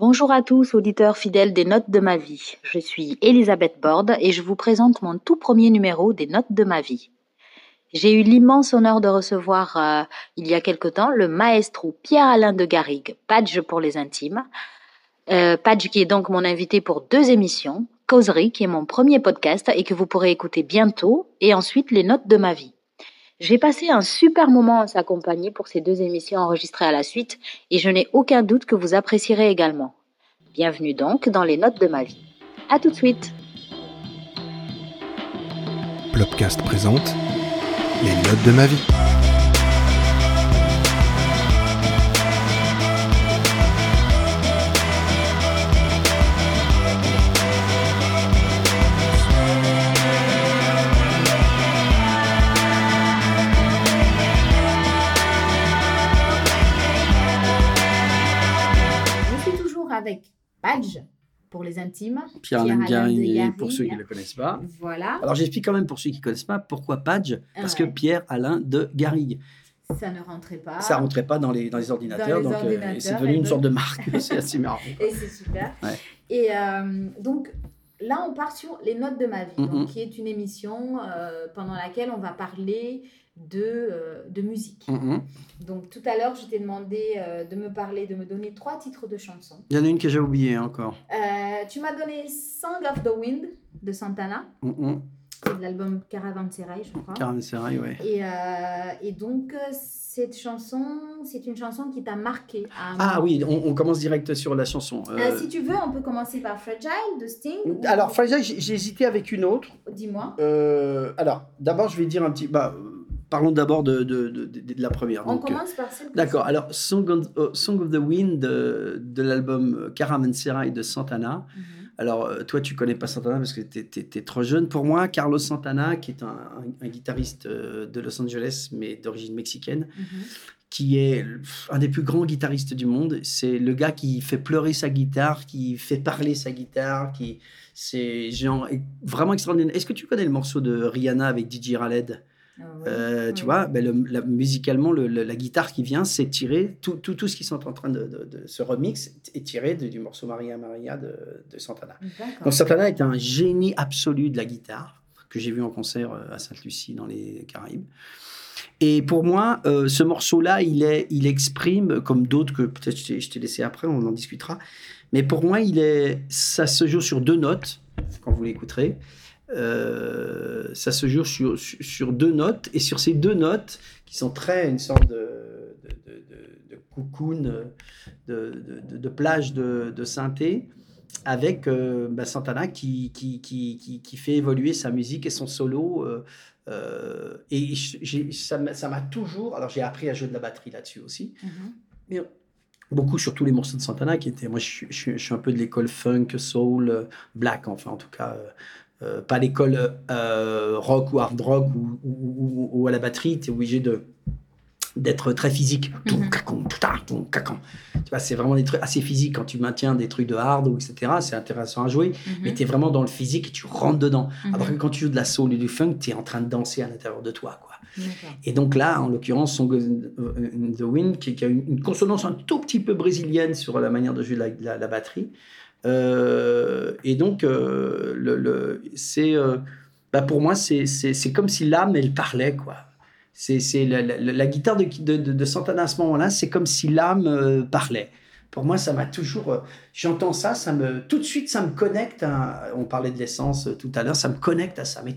Bonjour à tous, auditeurs fidèles des Notes de ma vie. Je suis Elisabeth Borde et je vous présente mon tout premier numéro des Notes de ma vie. J'ai eu l'immense honneur de recevoir euh, il y a quelque temps le maestro Pierre-Alain de Garrigue, Padge pour les intimes. Euh, Padge qui est donc mon invité pour deux émissions, Causerie qui est mon premier podcast et que vous pourrez écouter bientôt, et ensuite les Notes de ma vie. J'ai passé un super moment à s'accompagner pour ces deux émissions enregistrées à la suite et je n'ai aucun doute que vous apprécierez également. Bienvenue donc dans les notes de ma vie. À tout de suite. Plopcast présente les notes de ma vie. Avec Badge pour les intimes. Pierre-Alain Garrigue, pour ceux qui ne le connaissent pas. Voilà, Alors j'explique quand même pour ceux qui ne connaissent pas pourquoi Padge, parce Ouais. que Pierre-Alain de Garrigue. ça ne rentrait pas. Ça rentrait pas dans les, dans les ordinateurs, Dans les donc euh, c'est devenu une sorte de marque. c'est assez marrant. Et c'est super. Ouais. Et euh, donc là, on part sur les notes de ma vie, donc, qui est une émission euh, pendant laquelle on va parler de, euh, de musique. Mhm. Donc tout à l'heure, je t'ai demandé euh, de me parler, de me donner trois titres de chansons. Il y en a une que j'ai oubliée encore. Euh, tu m'as donné Song of the Wind de Santana, c'est de l'album Caravanserai, je crois. Caravanserai, ouais. Et, et donc, cette chanson, c'est une chanson qui t'a marqué. à un Ah oui, on, on commence direct sur la chanson. Si tu veux, on peut commencer par Fragile de Sting. ou- alors, Fragile, j'ai hésité avec une autre. Dis-moi. Alors, d'abord, je vais dire un petit. Bah, parlons d'abord de, de, de, la première. On Donc, euh, commence par celle D'accord. Alors, Song of, euh, Song of the Wind de, de l'album Caravanserai de Santana. Mhm. Alors, euh, toi, tu connais pas Santana parce que tu es, trop jeune. Pour moi, Carlos Santana, qui est un, un- un guitariste euh, de Los Angeles, mais d'origine mexicaine, Mhm. qui est un des plus grands guitaristes du monde. C'est le gars qui fait pleurer sa guitare, qui fait parler sa guitare, qui c'est genre vraiment extraordinaire. Est-ce que tu connais le morceau de Rihanna avec DJ Khaled? Euh, tu vois, ben, le- la- musicalement, le- le- la guitare qui vient, c'est tiré, tout, tout, tout ce qui sont en train de, de, de- ce remix est tiré de- du morceau Maria Maria de, de Santana. Donc Santana est un génie absolu de la guitare, que j'ai vu en concert euh, à Sainte-Lucie dans les Caraïbes. Et pour moi, euh, ce morceau-là, il, est, il exprime, comme d'autres que peut-être je t'ai- je t'ai laissé après, on en discutera, mais pour moi, il est, ça se joue sur deux notes, quand vous l'écouterez. Euh, ça se joue sur, sur, sur deux notes, et sur ces deux notes, qui sont très une sorte de, de, de, cocoon, de, plage de, synthé, avec euh, bah, Santana qui, qui, qui, qui, qui fait évoluer sa musique et son solo. euh, et ça m'a toujours. Alors, j'ai appris à jouer de la batterie là-dessus aussi. Mhm. Mais beaucoup sur tous les morceaux de Santana qui étaient. Moi, je, suis- je, suis- je suis un peu de l'école funk, soul, black, enfin, en tout cas. Euh, pas l'école euh, rock ou hard rock ou, ou, ou- ou à la batterie, tu es obligé de d'être très physique. Mhm. Tu vois, c'est vraiment des trucs assez physiques quand tu maintiens des trucs de hard ou etc. C'est intéressant à jouer, mais Mhm. tu es vraiment dans le physique et tu rentres dedans. Mhm. Alors que quand tu joues de la soul et du funk, tu es en train de danser à l'intérieur de toi, quoi. Et donc là, en l'occurrence, Song in the Wind, qui, qui a une, une consonance un tout petit peu brésilienne sur la manière de jouer la, la- la batterie. Euh, et donc, euh, c'est, euh, bah pour moi, c'est, comme si l'âme, elle parlait, quoi. C'est, la, la- guitare de, de, Santana à ce moment-là, c'est comme si l'âme parlait. Pour moi, ça m'a toujours. euh, J'entends ça, ça me tout de suite, ça me connecte. à- on parlait de l'essence euh, tout à l'heure, ça me connecte à ça. Mais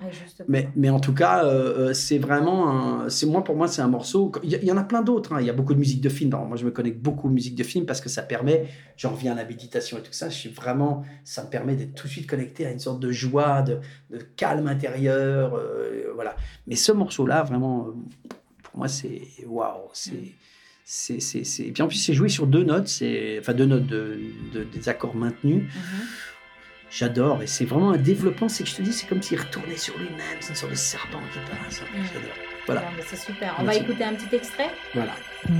mais, mais en tout cas, euh, c'est vraiment c'est moi pour moi c'est un morceau. Il y, en a plein d'autres. hein. Il y a beaucoup de musique de film. Moi, je me connecte beaucoup aux musiques de film parce que ça permet. J'en reviens à la méditation et tout ça. Je suis vraiment. Ça me permet d'être tout de suite connecté à une sorte de joie, de, de calme intérieur. euh, voilà. Mais ce morceau-là, vraiment, pour moi, c'est waouh. C'est c'est, c'est, c'est- Et puis en plus, c'est joué sur deux notes, c'est... enfin deux notes de, de- des accords maintenus. Mhm. J'adore, et c'est vraiment un développement, c'est que je te dis, c'est comme s'il retournait sur lui-même, c'est une sorte de serpent qui passe. Mm. J'adore. Voilà. Non, mais c'est super. On Merci. va écouter un petit extrait. Voilà. pense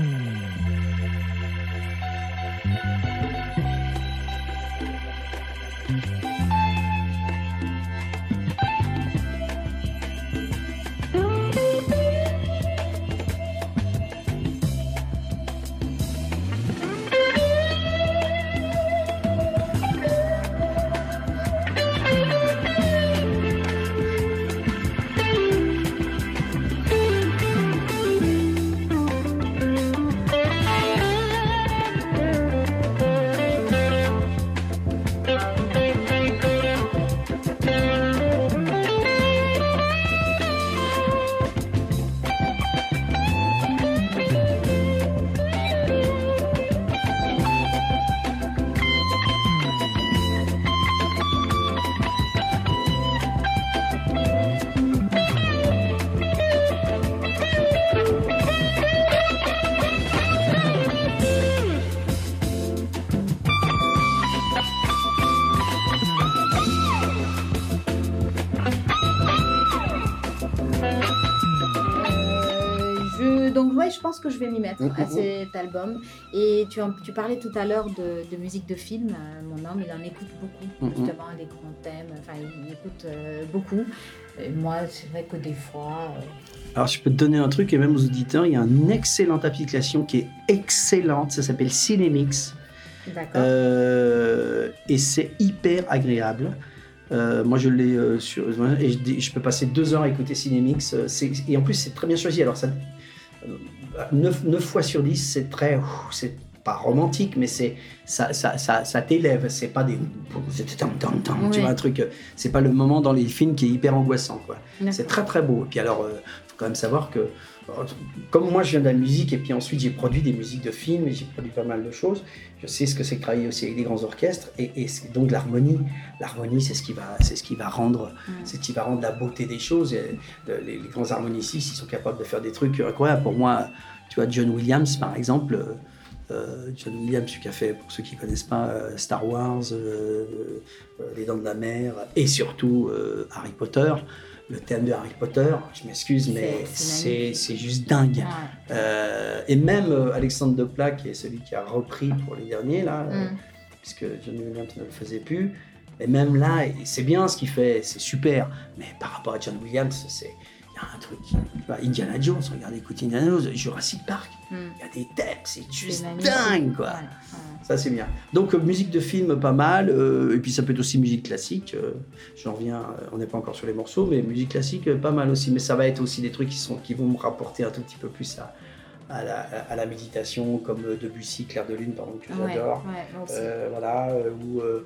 que je vais m'y mettre Mhm. à cet album. Et tu, parlais tout à l'heure de, de musique de film. Euh, Mon homme, il en écoute beaucoup, Mhm. justement, des grands thèmes. Enfin, il écoute euh, beaucoup. Et moi, c'est vrai que des fois. euh, Alors, je peux te donner un truc, et même aux auditeurs, il y a une excellente application qui est excellente, ça s'appelle Cinemix, D'accord. Euh, et c'est hyper agréable. Euh, moi, je l'ai euh, sur. Et je, je peux passer deux heures à écouter Cinemix, et en plus, c'est très bien choisi. Alors, ça. 9, fois sur 10, c'est très. C'est pas romantique, mais c'est ça, ça, ça, ça t'élève. C'est pas des. Tu vois, un truc. euh, C'est pas le moment dans les films qui est hyper angoissant, quoi. C'est très très beau. Et puis alors, il faut quand même savoir que, euh, comme moi je viens de la musique, et puis ensuite j'ai produit des musiques de films, et j'ai produit pas mal de choses, je sais ce que c'est que travailler aussi avec des grands orchestres, et, donc l'harmonie, l'harmonie c'est ce qui va, c'est ce qui va rendre, c'est ce qui va rendre la beauté des choses. Et, euh, les, les grands harmonicistes, ils sont capables de faire des trucs incroyables. Pour moi, tu vois, John Williams par exemple. Euh, John Williams, celui qui a fait, pour ceux qui ne connaissent pas, euh, Star Wars, euh, Les Dents de la Mer, et surtout Harry Potter. Le thème de Harry Potter, je m'excuse, mais C'est- juste dingue. Euh, et même euh, Alexandre Desplat, qui est celui qui a repris pour les derniers, là, euh, Mm. puisque John Williams ne le faisait plus. Et même là, c'est bien ce qu'il fait, c'est super. Mais par rapport à John Williams, c'est un truc. Indiana Jones, regardez, écoutez Indiana Jones, Jurassic Park, Mm. il y a des thèmes, c'est juste dingue, quoi. Ouais. Ça, c'est bien. Donc, euh, musique de film, pas mal. euh, et puis, ça peut être aussi musique classique. euh, J'en reviens, on n'est pas encore sur les morceaux, mais musique classique, pas mal aussi. Mais ça va être aussi des trucs qui, sont, qui vont me rapporter un tout petit peu plus à, à, la, à la méditation, comme Debussy, Clair de Lune, par exemple, que Ouais, j'adore. ouais. Euh, voilà, ou euh,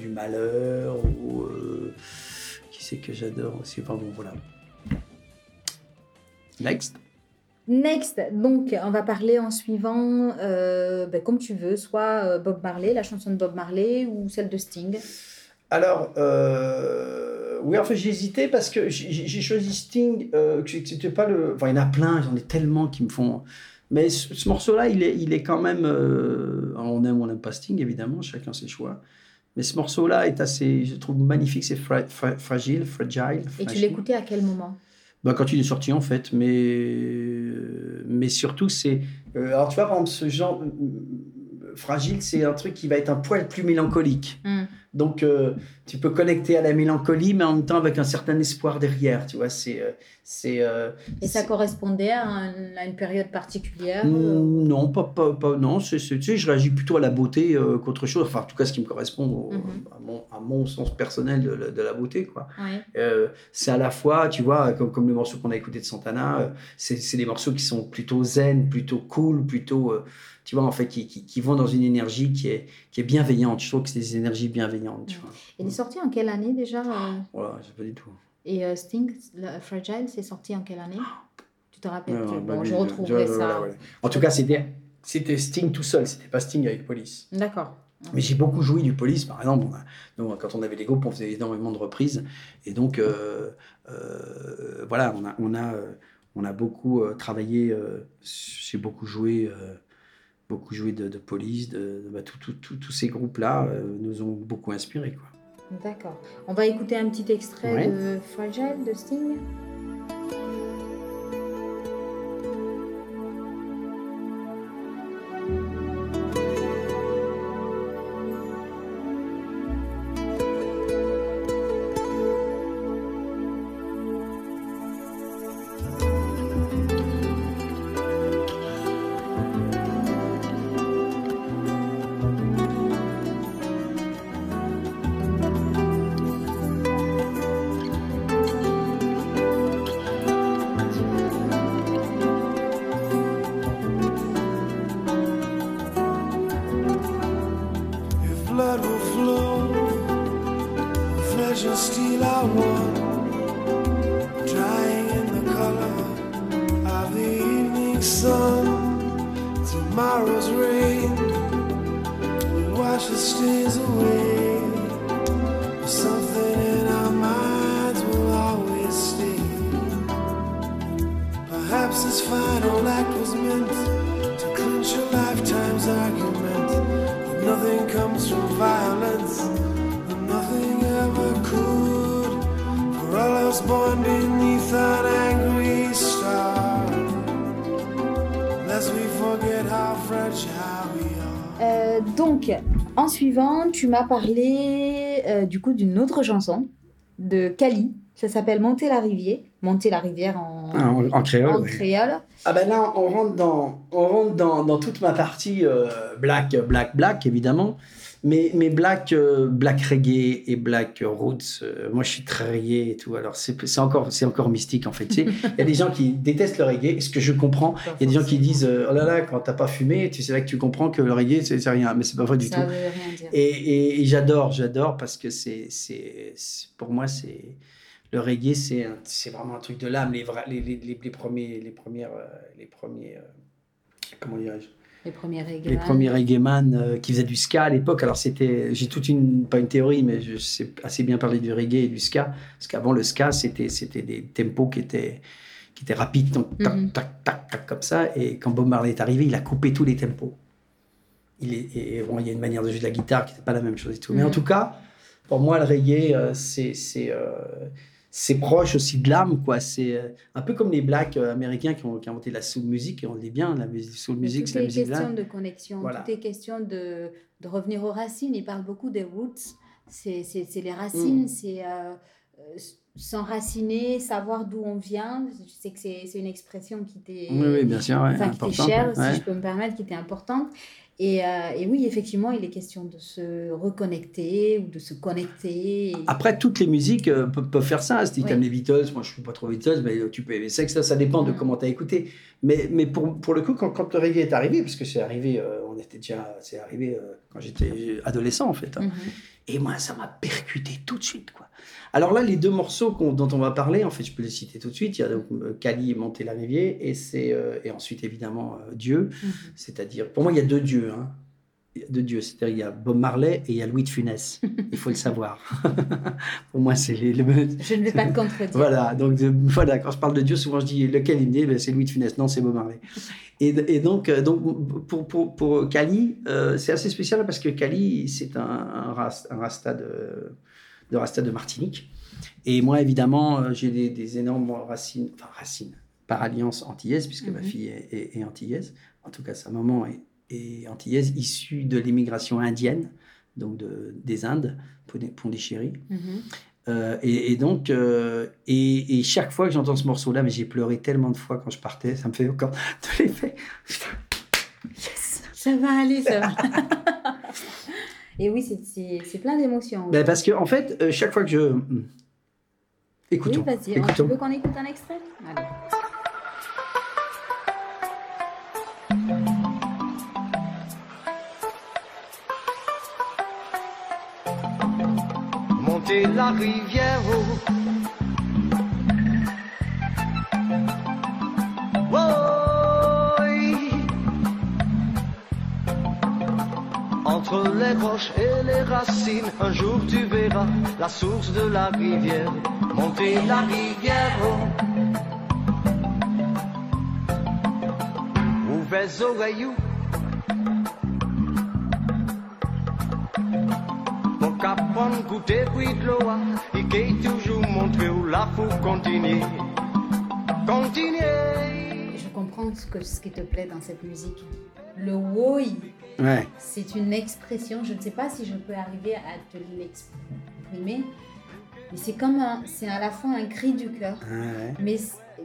du malheur, ou euh, qui c'est que j'adore aussi. Enfin bon, voilà. Next. Next, donc on va parler en suivant, euh, ben, comme tu veux, soit euh, Bob Marley, la chanson de Bob Marley ou celle de Sting. Alors, euh, oui, enfin j'ai hésité parce que j'ai choisi Sting, euh, que c'était pas le. Enfin, il y en a plein, j'en ai tellement qui me font. Mais ce, ce morceau-là, il est, il est quand même. euh, alors, on aime ou on n'aime pas Sting, évidemment, chacun ses choix. Mais ce morceau-là est assez, je trouve magnifique, c'est fra- fra- fragile, fragile. Et tu fragile. l'écoutais à quel moment? Bah, quand il est sorti en fait, mais, mais surtout c'est... euh, alors tu vois, par exemple, ce genre euh, fragile, c'est un truc qui va être un poil plus mélancolique. Hmm. Donc euh, tu peux connecter à la mélancolie, mais en même temps avec un certain espoir derrière, tu vois, c'est... euh, c'est euh, Et ça correspondait à, un- à une période particulière Non, pas, pas, pas- non, c'est, c'est- tu sais, je réagis plutôt à la beauté euh, qu'autre chose. Enfin, en tout cas, ce qui me correspond au- Mhm. à, mon, à mon sens personnel de, la- de la beauté, quoi. ouais. C'est à la fois, tu vois, comme, comme le morceau qu'on a écouté de Santana, c'est, c'est des morceaux qui sont plutôt zen, plutôt cool, plutôt, tu vois, en fait, qui, qui, qui vont dans une énergie qui est, qui est bienveillante. Je trouve que c'est des énergies bienveillantes, tu vois. Il est sorti en quelle année déjà euh, Voilà, je sais pas du tout. Et euh, Sting, le Fragile, c'est sorti en quelle année? Tu te rappelles? Non, Bon, bah, je retrouverai je- ça. voilà, voilà. En tout cas, c'était, c'était Sting tout seul, c'était pas Sting avec Police. D'accord. Mais j'ai beaucoup joué du police, par exemple. On a- nous, quand on avait des groupes, on faisait énormément de reprises. Et donc, euh, euh, voilà, on a, on a, on a beaucoup euh, travaillé, j'ai beaucoup joué, beaucoup joué de, de police, de, de- bah, tout- tout- tout- tous ces groupes-là euh, nous ont beaucoup inspirés. Quoi. D'accord. On va écouter un petit extrait Ouais. de Fragile de Sting. And steel are one, drying in the color of the evening sun. Tomorrow's rain will wash the stains away. Something in our minds will always stay. Perhaps this final act was meant to clinch a lifetime's argument. That nothing comes from violence, en suivant, tu m'as parlé euh, du coup d'une autre chanson de Cali. Ça s'appelle Monter la rivière. Monter la rivière en, Ah, en, en créole. en créole. Ah ben là, on rentre dans, on rentre dans, dans toute ma partie euh, black, black, black, évidemment. Mais, mais black, euh, black reggae et black roots, euh, moi je suis très reggae et tout. Alors c'est c'est encore, c'est encore mystique en fait. Tu sais, Il y a des gens qui détestent le reggae, ce que je comprends. Il y a des gens qui disent euh, Oh là là, quand t'as pas fumé, tu sais là que tu comprends que le reggae c'est c'est rien. Mais c'est pas vrai du Ça tout. veut rien dire. Et, et- et j'adore, j'adore parce que c'est- pour moi, c'est le reggae, c'est, un- c'est vraiment un truc de l'âme. Les, vra- les, les, les, premiers, les premières, euh, les premiers, euh, comment dirais-je, Les premiers reggae. les premiers reggae man euh, qui faisaient du ska à l'époque. Alors c'était, j'ai toute une, pas une théorie, mais je sais assez bien parler du reggae et du ska, parce qu'avant le ska, c'était, c'était des tempos qui étaient, qui étaient rapides, donc tac, Mhm. tac, tac, tac, comme ça. Et quand Bob Marley est arrivé, il a coupé tous les tempos. Il est, et bon, il y a une manière de jouer de la guitare qui n'était pas la même chose et tout. Mais en Mhm. tout cas, pour moi, le reggae, euh, c'est, c'est, euh, c'est proche aussi de l'âme, quoi. C'est euh, un peu comme les blacks euh, américains qui ont, qui ont inventé la soul music, et on le dit bien, la musique, soul music, tout c'est la est musique de question l'âme. de connexion, Voilà. tout est question de, de revenir aux racines. Il parle beaucoup des roots. C'est les racines, Mm. c'est euh, s'enraciner, savoir d'où on vient. Je sais que c'est une expression qui t'est Oui, oui, ouais, t'est chère, ouais. si je peux me permettre, qui était importante. Et, euh, et oui, effectivement, il est question de se reconnecter ou de se connecter. Et- Après, toutes les musiques euh, peuvent, faire ça. Si tu Oui. aimes les Beatles, moi je ne suis pas trop Beatles, mais euh, tu peux aimer ça, ça, ça dépend de Mm. comment tu as écouté. Mais, mais pour, pour le coup, quand, quand le reggae est arrivé, parce que c'est arrivé, euh, on était déjà, c'est arrivé quand j'étais adolescent en fait. hein. Mhm. Et moi, ça m'a percuté tout de suite. Quoi. Alors là, les deux morceaux dont on va parler, en fait, je peux les citer tout de suite. Il y a donc euh, Cali et Monter la rivière, et, c'est, euh, et ensuite évidemment euh, Dieu. Mhm. C'est-à-dire, pour moi, il y a deux dieux. Hein. Deux dieux. C'est-à-dire, il y a Bob Marley et il y a Louis de Funès. Il faut le savoir. pour moi, c'est les, le- Je ne vais pas te contredire. voilà, donc de- voilà, quand je parle de Dieu, souvent je dis lequel il me dit, Ben, c'est Louis de Funès, non, c'est Bob Marley. Et, et donc, euh, donc pour, pour, pour Kali, euh, c'est assez spécial parce que Kali, c'est un, un, ras- un rasta, de, de rasta de Martinique. Et moi, évidemment, euh, j'ai des, des énormes racines, enfin racines, par alliance antillaise, puisque ma Mhm. fille est, est- est antillaise. En tout cas, sa maman est, est antillaise, issue de l'immigration indienne, donc de, des Indes, Pondichéry. Mhm. Euh, et, et donc, euh, et, et chaque fois que j'entends ce morceau-là, mais j'ai pleuré tellement de fois quand je partais, ça me fait encore de l'effet. Putain, Ça va aller, ça va. Et oui, c'est- plein d'émotions. Ben, parce que en fait, euh, chaque fois que je. Hmm. oui, Écoutons. vas-y. Tu veux qu'on écoute un extrait? Allez. Monter la rivière. oh. Entre les roches et les racines, un jour tu verras la source de la rivière. Monter la rivière. oh. Ouvrez les oreilles. Goûter bruit de l'eau, il qui toujours montré où la faut continuer. Continuer. Je comprends ce, que, ce qui te plaît dans cette musique. Le woi, Ouais. c'est une expression, je ne sais pas si je peux arriver à te l'exprimer, mais c'est comme un, c'est à la fois un cri du cœur, Ouais. mais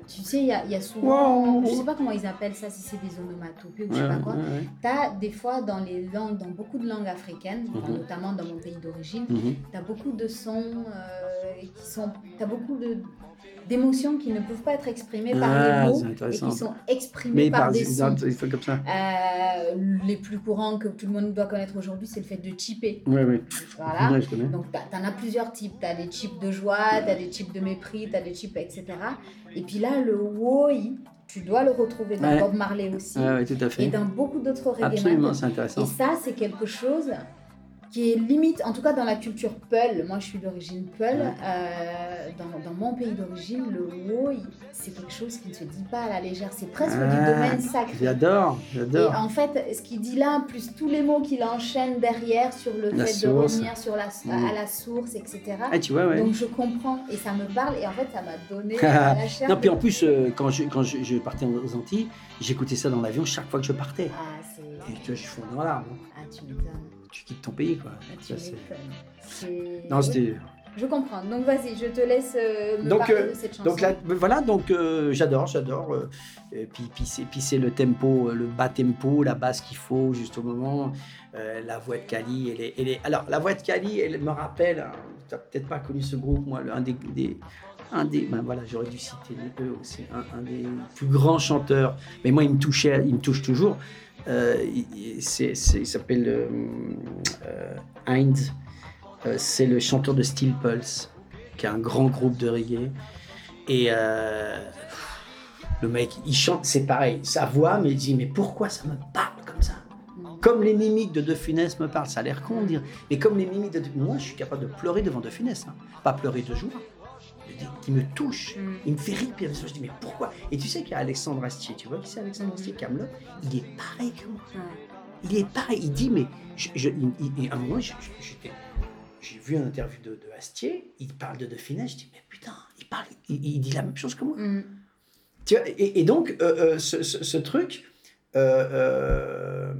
tu sais, il y a, il y a souvent, Wow. je sais pas comment ils appellent ça, si c'est des onomatopées ou je Ouais, sais pas quoi. ouais. T'as des fois dans les langues, dans beaucoup de langues africaines, Mhm. notamment dans mon pays d'origine, Mhm. T'as beaucoup de sons euh, qui sont. T'as beaucoup de d'émotions qui ne peuvent pas être exprimées par Ah, les mots et qui sont exprimées Mais par par des sons. des trucs comme ça. Euh, les plus courants que tout le monde doit connaître aujourd'hui, c'est le fait de chipper. Oui, oui. Voilà. Ouais, je connais. Donc, t'as- t'en as plusieurs types. T'as des chips de joie, t'as des chips de mépris, t'as des chips, etc. Et puis là, le woi, tu dois le retrouver dans Ouais. Bob Marley aussi. Ouais, tout à Et fait. dans beaucoup d'autres reggae Absolument, c'est intéressant. Et ça, c'est quelque chose qui est limite, en tout cas dans la culture Peul, moi je suis d'origine Peul, euh, dans, dans mon pays d'origine, le woi, c'est quelque chose qui ne se dit pas à la légère, c'est presque du Ah, domaine sacré. J'adore, Et j'adore. en fait, ce qu'il dit là, plus tous les mots qu'il enchaîne derrière sur le La fait source. de revenir sur la, Mm. à la source, etc. Ah, tu vois, ouais. Donc je comprends et ça me parle et en fait ça m'a donné la chair. Non, puis en plus, euh, quand, je, quand je, je partais aux Antilles, j'écoutais ça dans l'avion chaque fois que je partais. Ah, c'est... Et tu vois, je fondais dans l'arbre. Ah, tu m'étonnes. Tu quittes ton pays, quoi. Ah, tu Ça, c'est- m'étonnes. C'est- Non, c'était. Je comprends. Donc vas-y, je te laisse euh, me Donc, parler euh, de cette chanson. Donc là, voilà, donc euh, j'adore, j'adore. euh, et puis puis c'est puis c'est le tempo, le bas tempo, la basse qu'il faut juste au moment. la voix de Kali, elle est, elle est- alors la voix de Kali, elle me rappelle. hein, tu n'as peut-être pas connu ce groupe, moi, le- un des, des- un des, ben voilà, j'aurais dû citer eux aussi, un, un des plus grands chanteurs. Mais moi, il me touchait, il me touche toujours. Euh, il- il- il s'appelle euh, euh, Heinz. C'est le chanteur de Steel Pulse, qui est un grand groupe de reggae. Et le mec, il chante, c'est pareil, sa voix me dit, mais pourquoi ça me parle comme ça? Comme les mimiques de De Funès me parlent, ça a l'air con de dire, mais comme les mimiques de De Moi, je suis capable de pleurer devant De Funès, hein. pas pleurer de joie, qui me touche, Mm. il me fait rire, puis je dis, mais pourquoi? Et tu sais qu'il y a Alexandre Astier, tu vois qui c'est Alexandre Astier, Camelot? Il est pareil que moi. Il est pareil. Il dit, mais je, je- il- il- il- à un moment, j'ai vu une interview de, de Astier. Il parle de Funès. Je dis, mais putain, il parle, il, il dit la même chose que moi. Mm. Tu vois, et, et donc, euh, euh, ce, ce- ce truc, euh,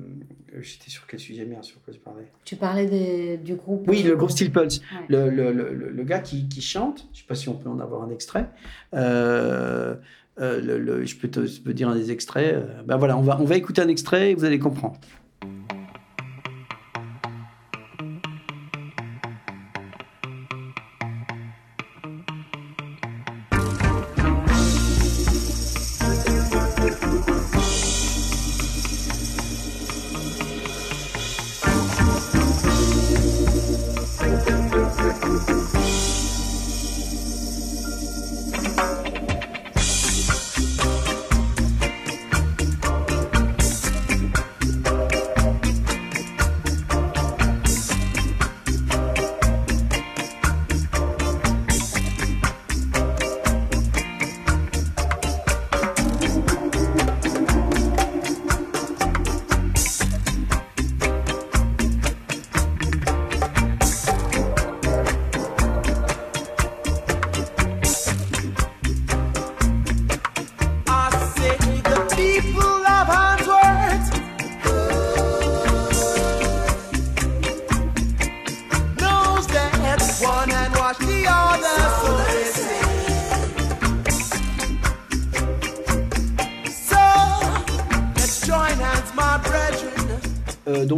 j'étais sur quel sujet bien, sur quoi je parlais Tu parlais des- du groupe. Oui, le groupe Steel Pulse. Ouais. Le, le, le, le- gars qui, qui chante, je ne sais pas si on peut en avoir un extrait. Euh, euh, je, peux te, je peux dire un des extraits. Euh, ben voilà, on va, on va écouter un extrait et vous allez comprendre.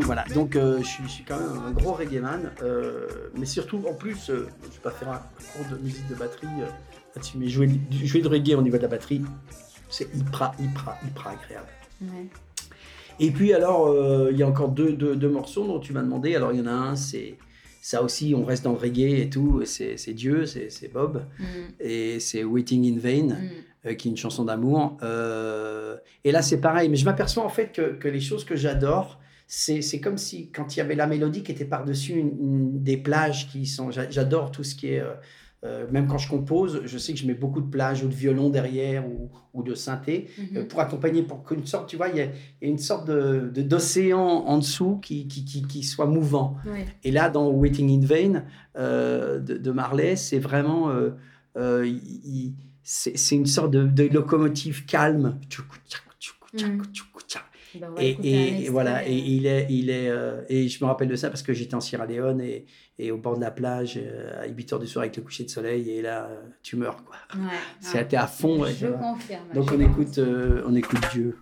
Donc voilà, donc euh, je, suis, je suis quand même un gros reggae man, euh, mais surtout en plus, euh, je vais pas faire un cours de musique de batterie là-dessus, mais jouer, jouer de reggae au niveau de la batterie, c'est hyper, hyper, hyper agréable. Ouais. Et puis alors, il y a encore deux, deux, deux morceaux dont tu m'as demandé. Alors il y en a un, c'est ça aussi, on reste dans le reggae et tout, c'est c'est Dieu, c'est c'est Bob, Mm. et c'est Waiting in Vain Mm. euh, qui est une chanson d'amour. Euh, et là, c'est pareil, mais je m'aperçois en fait que, que les choses que j'adore, c'est comme si quand il y avait la mélodie qui était par-dessus une- une- des plages qui sont. j'a- J'adore tout ce qui est. euh, euh, même quand je compose, je sais que je mets beaucoup de plages ou de violon derrière ou, ou de synthé Mhm. euh, pour accompagner, pour qu'une sorte, tu vois, il y y a une sorte de de- d'océan en dessous qui, qui, qui, qui soit mouvant. Et là, dans Waiting in Vain euh, de, de Marley, c'est vraiment. euh, c'est une sorte de, de locomotive calme. Tchoukou, tchoukou, Ben, va Et, et- voilà, et il est, il est, euh, et je me rappelle de ça parce que j'étais en Sierra Leone et, et au bord de la plage euh, à 8 heures du soir avec le coucher de soleil et là euh, tu meurs quoi. Ouais, C'était à fond. Je confirme. Donc je on écoute, euh, on écoute Dieu.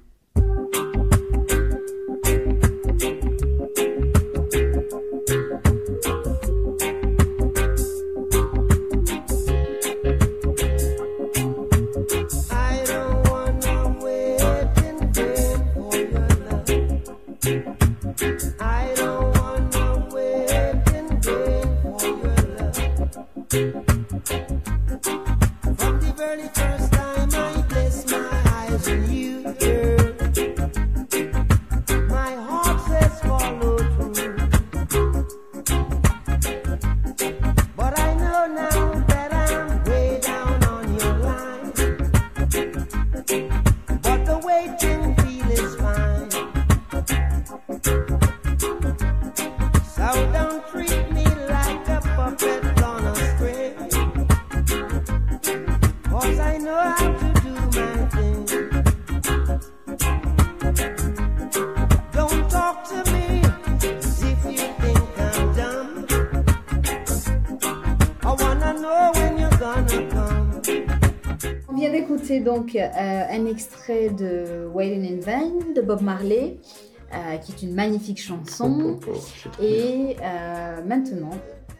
Donc euh, un extrait de Waiting in Vain de Bob Marley, euh, qui est une magnifique chanson. Oh, oh, oh, Et euh, maintenant,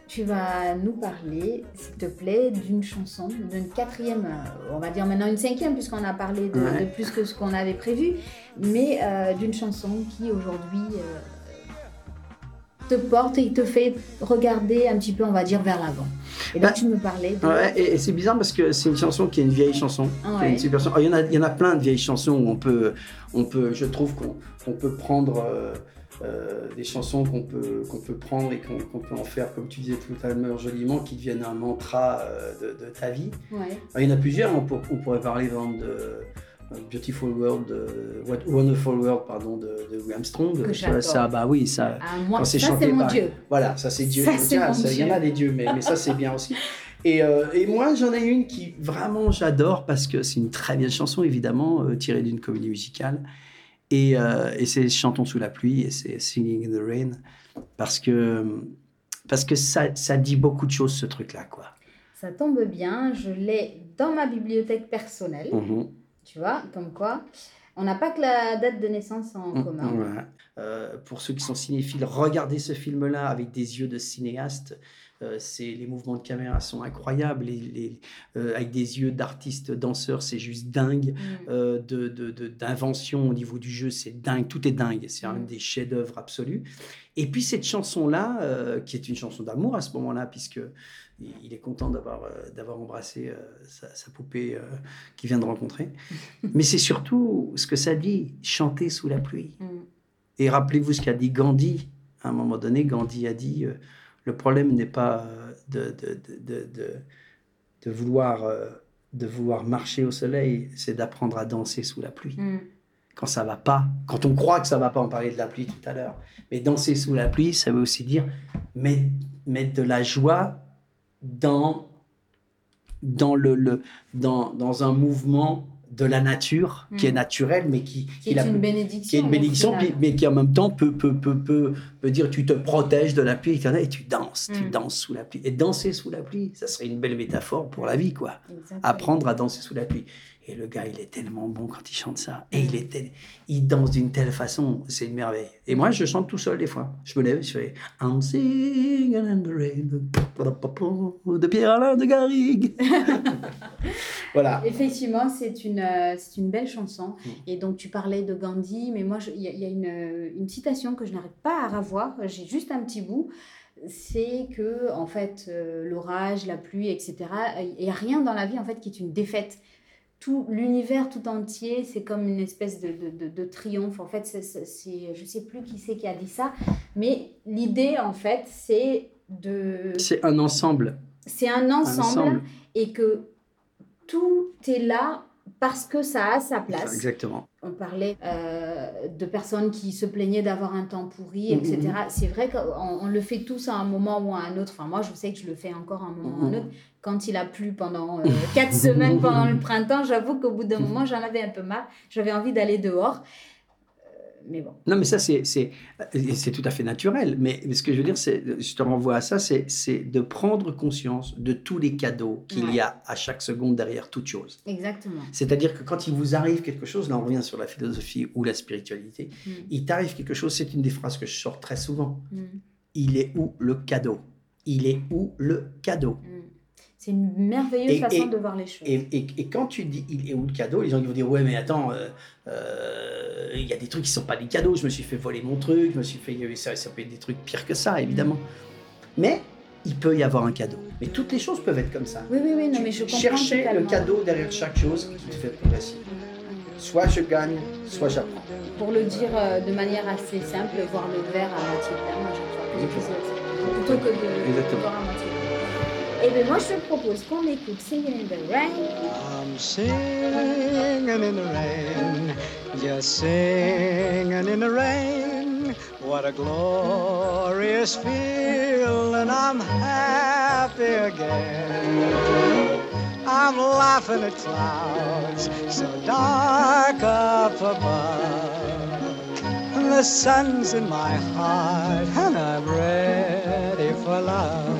tu vas nous parler, s'il te plaît, d'une chanson, d'une quatrième, on va dire maintenant une cinquième, puisqu'on a parlé de, Ouais. de plus que ce qu'on avait prévu, mais euh, d'une chanson qui aujourd'hui euh, te porte et te fait regarder un petit peu, on va dire, vers l'avant. Et donc Bah, tu me parlais de... Ouais, et, et c'est bizarre parce que c'est une chanson qui est une vieille chanson. Ah ouais. Oh, Il y, en a, il y en a plein de vieilles chansons où on peut, on peut je trouve qu'on peut prendre euh, euh, des chansons qu'on peut, qu'on peut prendre et qu'on peut en faire, comme tu disais tout à l'heure joliment, qui deviennent un mantra euh, de, de ta vie. Ouais. Alors, il y en a plusieurs. On, pour- on pourrait parler par exemple de Beautiful World, de, What- Wonderful World, pardon, de, de Louis Armstrong. Que ça, j'adore. ça, bah oui, ça. Ah, moi, Quand c'est ça chanté c'est mon par- Dieu. Voilà, ça c'est Dieu. Ça, c'est ah, mon ça, Il y en a des dieux, mais, mais ça c'est bien aussi. Et, euh, et moi j'en ai une qui vraiment j'adore parce que c'est une très belle chanson évidemment, euh, tirée d'une comédie musicale. Et, euh, et c'est Chantons sous la pluie et c'est Singing in the Rain parce que, parce que ça, ça dit beaucoup de choses ce truc-là. quoi. Ça tombe bien, je l'ai dans ma bibliothèque personnelle. Mhm. Tu vois, comme quoi, on n'a pas que la date de naissance en Mm, commun. Euh, pour ceux qui sont cinéphiles, regardez ce film-là avec des yeux de cinéaste. Euh, c'est les mouvements de caméra sont incroyables, les, les- euh, avec des yeux d'artiste danseur, c'est juste dingue. Mm. De, d'invention au niveau du jeu, c'est dingue, tout est dingue, c'est un Mm. des chefs-d'œuvre absolus. Et puis cette chanson-là, qui est une chanson d'amour à ce moment-là, puisque il est content d'avoir d'avoir embrassé sa, sa poupée qu'il vient de rencontrer. Mais c'est surtout ce que ça dit, chanter sous la pluie. Mm. Et rappelez-vous ce qu'a dit Gandhi. À un moment donné, Gandhi a dit euh, le problème n'est pas euh, de, de, de, de, de- de vouloir, euh, de vouloir marcher au soleil, c'est d'apprendre à danser sous la pluie. Mm. Quand ça va pas, quand on croit que ça va pas, on parlait de la pluie tout à l'heure. Mais danser sous la pluie, ça veut aussi dire mettre, mettre de la joie dans, dans, le, le, dans, dans un mouvement de la nature qui Mm. est naturel, mais qui, qui C'est la- une bénédiction. qui est une bénédiction, puis- mais qui en même temps peut, peut, peut, peut, peut dire tu te protèges de la pluie et tu danses, tu Mm. danses sous la pluie. Et danser sous la pluie, ça serait une belle métaphore pour la vie, quoi. Exactement. Apprendre à danser sous la pluie. Et le gars, il est tellement bon quand il chante ça. Et il, est tel- il danse d'une telle façon, c'est une merveille. Et moi, je chante tout seul des fois. Je me lève, je fais I'm singing in the rain de Pierre-Alain de Garrigue. voilà. Effectivement, c'est une, euh, c'est une belle chanson. Mm. Et donc, tu parlais de Gandhi, mais moi, il y a, il y a une, euh, une citation que je n'arrive pas à revoir. J'ai juste un petit bout. C'est que, en fait, euh, l'orage, la pluie, etc., il n'y a rien dans la vie, en fait, qui est une défaite. Tout l'univers tout entier, c'est comme une espèce de, de, de- de triomphe. En fait, c'est, je ne sais plus qui c'est qui a dit ça, mais l'idée, en fait, c'est de... C'est un ensemble. C'est un ensemble. et que tout est là parce que ça a sa place. Exactement. On parlait euh, de personnes qui se plaignaient d'avoir un temps pourri, Mhm, etc. C'est vrai qu'on on le fait tous à un moment ou à un autre. Enfin, moi, je sais que je le fais encore à un moment ou à un Mhm. autre. Quand il a plu pendant euh, quatre semaines pendant le printemps, j'avoue qu'au bout d'un moment, j'en avais un peu marre. J'avais envie d'aller dehors. Euh, mais bon. Non, mais ça, c'est, c'est, tout à fait naturel. Mais, mais ce que je veux dire, c'est, je te renvoie à ça, c'est, de prendre conscience de tous les cadeaux qu'il y a à chaque seconde derrière toute chose. Exactement. C'est-à-dire que quand il vous arrive quelque chose, là on revient sur la philosophie ou la spiritualité, Mm. il t'arrive quelque chose, c'est une des phrases que je sors très souvent. Mm. Il est où le cadeau? Il est où le cadeau? Mm. C'est une merveilleuse Et- façon et- de voir les choses. et, quand tu dis il est où le cadeau, les gens ils vont dire ouais mais attends, euh, euh, il y a des trucs qui sont pas des cadeaux, je me suis fait voler mon truc, je me suis fait ça, ça peut être des trucs pires que ça évidemment. Mais il peut y avoir un cadeau. Mais toutes les choses peuvent être comme ça. Oui, oui, oui, non, Tu- mais je comprends Chercher le cadeau derrière chaque chose qui te fait progresser. Soit je gagne, soit j'apprends. Pour le dire euh, de manière assez simple, voir le verre à moitié plein, plutôt que de Exactement. voir à moitié. Eh Et bien moi je te propose qu'on écoute Singing in the Rain. I'm singing in the rain, just singing in the rain. What a glorious feeling, I'm happy again. I'm laughing at clouds so dark up above. The sun's in my heart and I'm ready for love.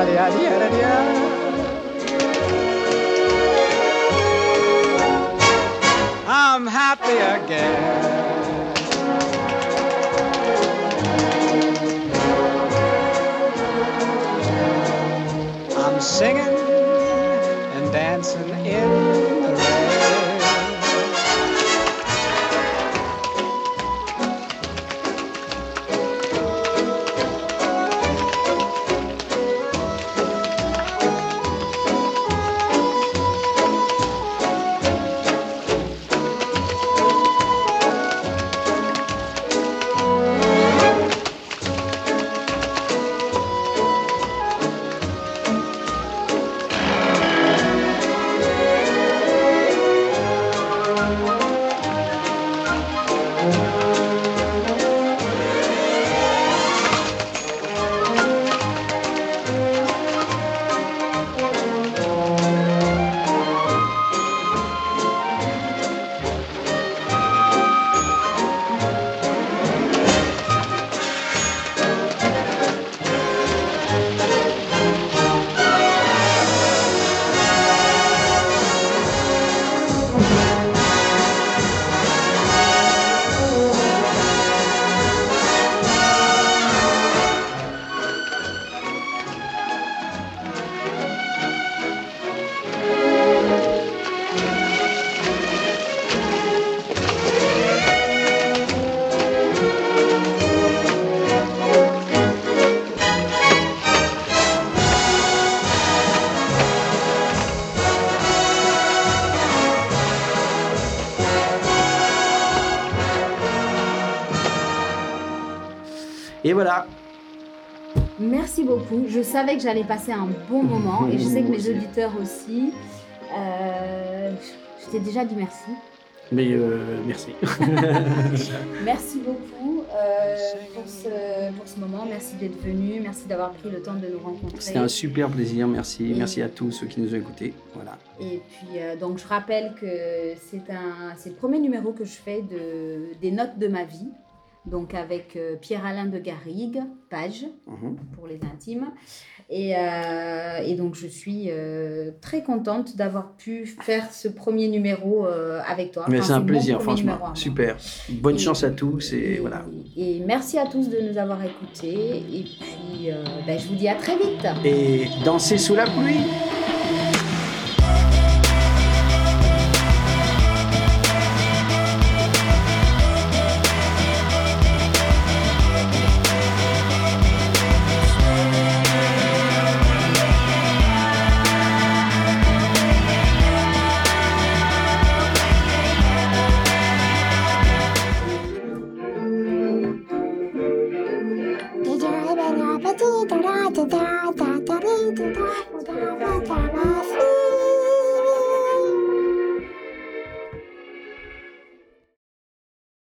Da-da-da-da-da. I'm happy again. I'm singing beaucoup. Je savais que j'allais passer un bon moment et je sais que mes auditeurs aussi. Euh, je t'ai déjà dit merci. Mais euh, merci. Merci beaucoup euh, pour, ce, pour ce moment. Merci d'être venu. Merci d'avoir pris le temps de nous rencontrer. C'était un super plaisir. Merci. Et- Merci à tous ceux qui nous ont écoutés. Voilà. Et puis, euh, donc, je rappelle que c'est le premier numéro que je fais de, des notes de ma vie. Donc, avec euh, Pierre-Alain de Garrigue, page Mhm. pour les intimes. Et, euh, et donc, je suis euh, très contente d'avoir pu faire ce premier numéro avec toi. Mais Enfin, c'est un plaisir, numéro franchement. Super. Bonne Et- chance à tous et voilà. Et merci à tous de nous avoir écoutés. Et puis, ben, je vous dis à très vite. Et danser sous la pluie.